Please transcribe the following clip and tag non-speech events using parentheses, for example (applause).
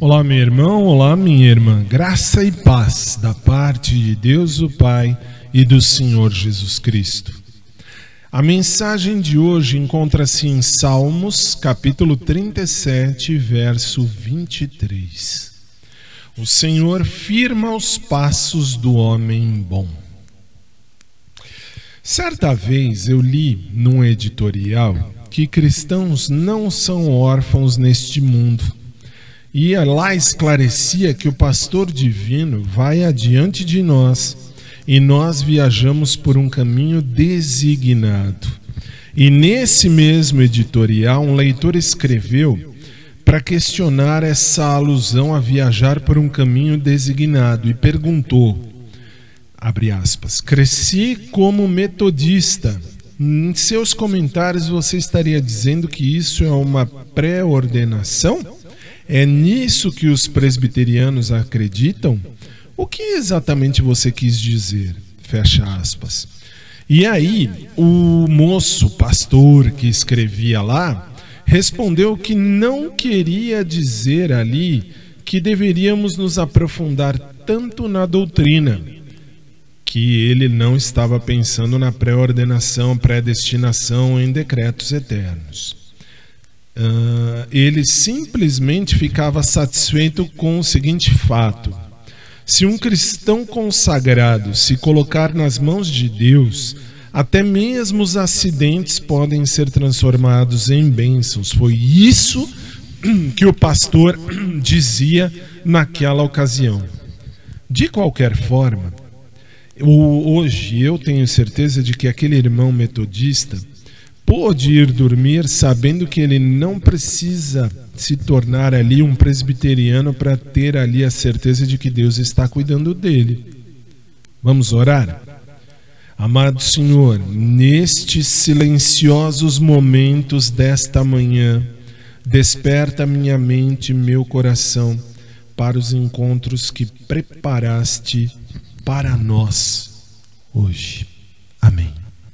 Olá, meu irmão, olá, minha irmã. Graça e paz da parte de Deus o Pai e do Senhor Jesus Cristo. A mensagem de hoje encontra-se em Salmos, capítulo 37, verso 23. O Senhor firma os passos do homem bom. Certa vez eu li num editorial que cristãos não são órfãos neste mundo e lá esclarecia que o pastor divino vai adiante de nós e nós viajamos por um caminho designado. E nesse mesmo editorial, um leitor escreveu para questionar essa alusão a viajar por um caminho designado e perguntou: abre aspas, cresci como metodista. Em seus comentários você estaria dizendo que isso é uma pré-ordenação? É nisso que os presbiterianos acreditam? O que exatamente você quis dizer? Fecha aspas. E aí, o moço pastor que escrevia lá respondeu que não queria dizer ali que deveríamos nos aprofundar tanto na doutrina, que ele não estava pensando na pré-ordenação, predestinação em decretos eternos. Uh, ele simplesmente ficava satisfeito com o seguinte fato: se um cristão consagrado se colocar nas mãos de Deus, até mesmo os acidentes podem ser transformados em bênçãos. Foi isso (clears throat) que o pastor (clears throat) dizia naquela ocasião. De qualquer forma, hoje eu tenho certeza de que aquele irmão metodista pôde ir dormir sabendo que ele não precisa se tornar ali um presbiteriano para ter ali a certeza de que Deus está cuidando dele. Vamos orar? Amado Senhor, nestes silenciosos momentos desta manhã, desperta minha mente e meu coração para os encontros que preparaste para nós hoje.